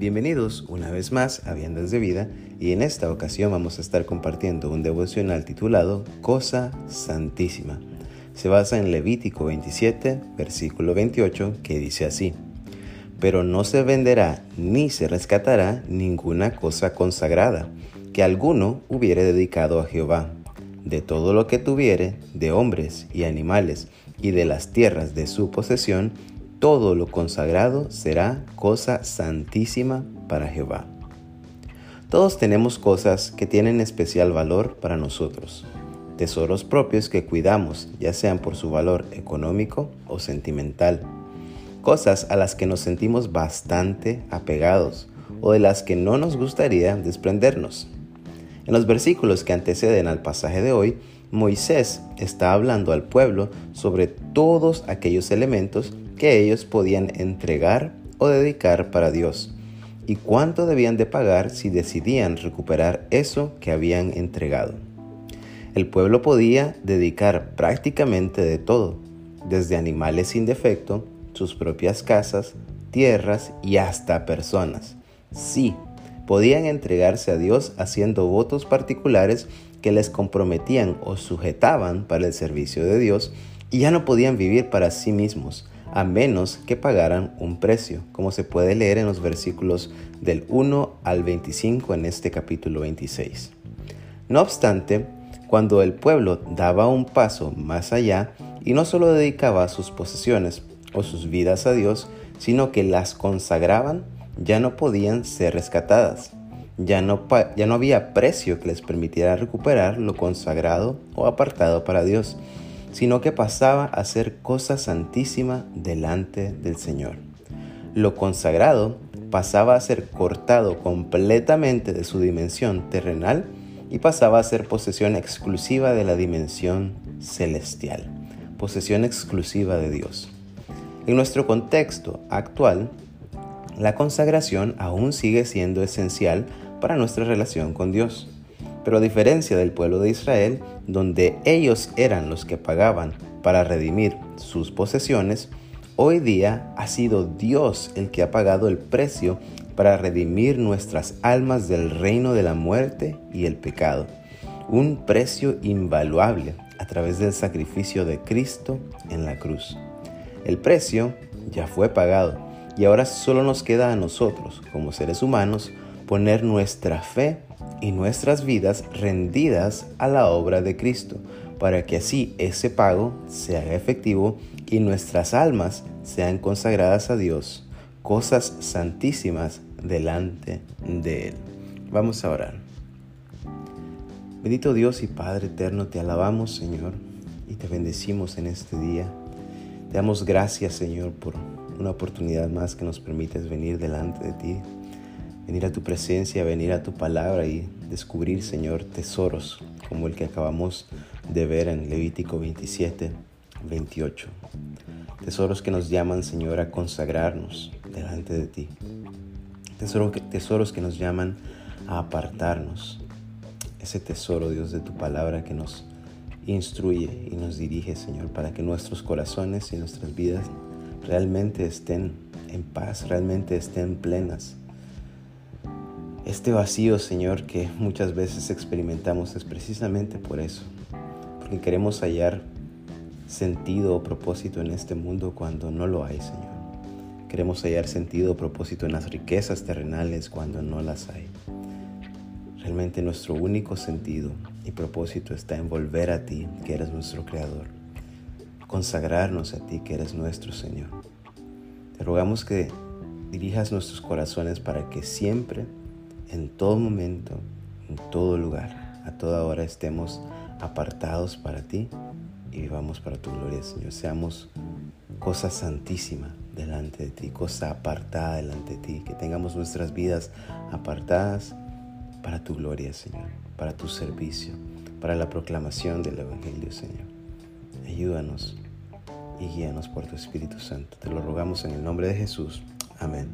Bienvenidos una vez más a Viandas de Vida y en esta ocasión vamos a estar compartiendo un devocional titulado Cosa Santísima. Se basa en Levítico 27, versículo 28, que dice así, Pero no se venderá ni se rescatará ninguna cosa consagrada que alguno hubiere dedicado a Jehová. De todo lo que tuviere, de hombres y animales, y de las tierras de su posesión, todo lo consagrado será cosa santísima para Jehová. Todos tenemos cosas que tienen especial valor para nosotros, tesoros propios que cuidamos, ya sean por su valor económico o sentimental, cosas a las que nos sentimos bastante apegados o de las que no nos gustaría desprendernos. En los versículos que anteceden al pasaje de hoy, Moisés está hablando al pueblo sobre todos aquellos elementos que ellos podían entregar o dedicar para Dios y cuánto debían de pagar si decidían recuperar eso que habían entregado. El pueblo podía dedicar prácticamente de todo, desde animales sin defecto, sus propias casas, tierras y hasta personas. Sí, podían entregarse a Dios haciendo votos particulares que les comprometían o sujetaban para el servicio de Dios y ya no podían vivir para sí mismos, a menos que pagaran un precio, como se puede leer en los versículos del 1 al 25 en este capítulo 26. No obstante, cuando el pueblo daba un paso más allá y no solo dedicaba sus posesiones o sus vidas a Dios, sino que las consagraban, ya no podían ser rescatadas. Ya no, ya no había precio que les permitiera recuperar lo consagrado o apartado para Dios sino que pasaba a ser cosa santísima delante del Señor. Lo consagrado pasaba a ser cortado completamente de su dimensión terrenal y pasaba a ser posesión exclusiva de la dimensión celestial, posesión exclusiva de Dios. En nuestro contexto actual, la consagración aún sigue siendo esencial para nuestra relación con Dios. Pero a diferencia del pueblo de Israel, donde ellos eran los que pagaban para redimir sus posesiones, hoy día ha sido Dios el que ha pagado el precio para redimir nuestras almas del reino de la muerte y el pecado. Un precio invaluable a través del sacrificio de Cristo en la cruz. El precio ya fue pagado y ahora solo nos queda a nosotros, como seres humanos, poner nuestra fe y nuestras vidas rendidas a la obra de Cristo, para que así ese pago sea efectivo y nuestras almas sean consagradas a Dios, cosas santísimas delante de Él. Vamos a orar. Bendito Dios y Padre eterno, te alabamos Señor y te bendecimos en este día. Te damos gracias Señor por una oportunidad más que nos permites venir delante de ti venir a tu presencia, venir a tu palabra y descubrir, Señor, tesoros como el que acabamos de ver en Levítico 27, 28. Tesoros que nos llaman, Señor, a consagrarnos delante de ti. Tesoros que, tesoros que nos llaman a apartarnos. Ese tesoro, Dios, de tu palabra que nos instruye y nos dirige, Señor, para que nuestros corazones y nuestras vidas realmente estén en paz, realmente estén plenas este vacío, Señor, que muchas veces experimentamos es precisamente por eso, porque queremos hallar sentido o propósito en este mundo cuando no lo hay, Señor. Queremos hallar sentido o propósito en las riquezas terrenales cuando no las hay. Realmente nuestro único sentido y propósito está en volver a ti, que eres nuestro Creador, consagrarnos a ti, que eres nuestro Señor. Te rogamos que dirijas nuestros corazones para que siempre en todo momento, en todo lugar, a toda hora estemos apartados para ti y vivamos para tu gloria, Señor. Seamos cosa santísima delante de ti, cosa apartada delante de ti, que tengamos nuestras vidas apartadas para tu gloria, Señor, para tu servicio, para la proclamación del Evangelio, Señor. Ayúdanos y guíanos por tu Espíritu Santo. Te lo rogamos en el nombre de Jesús. Amén.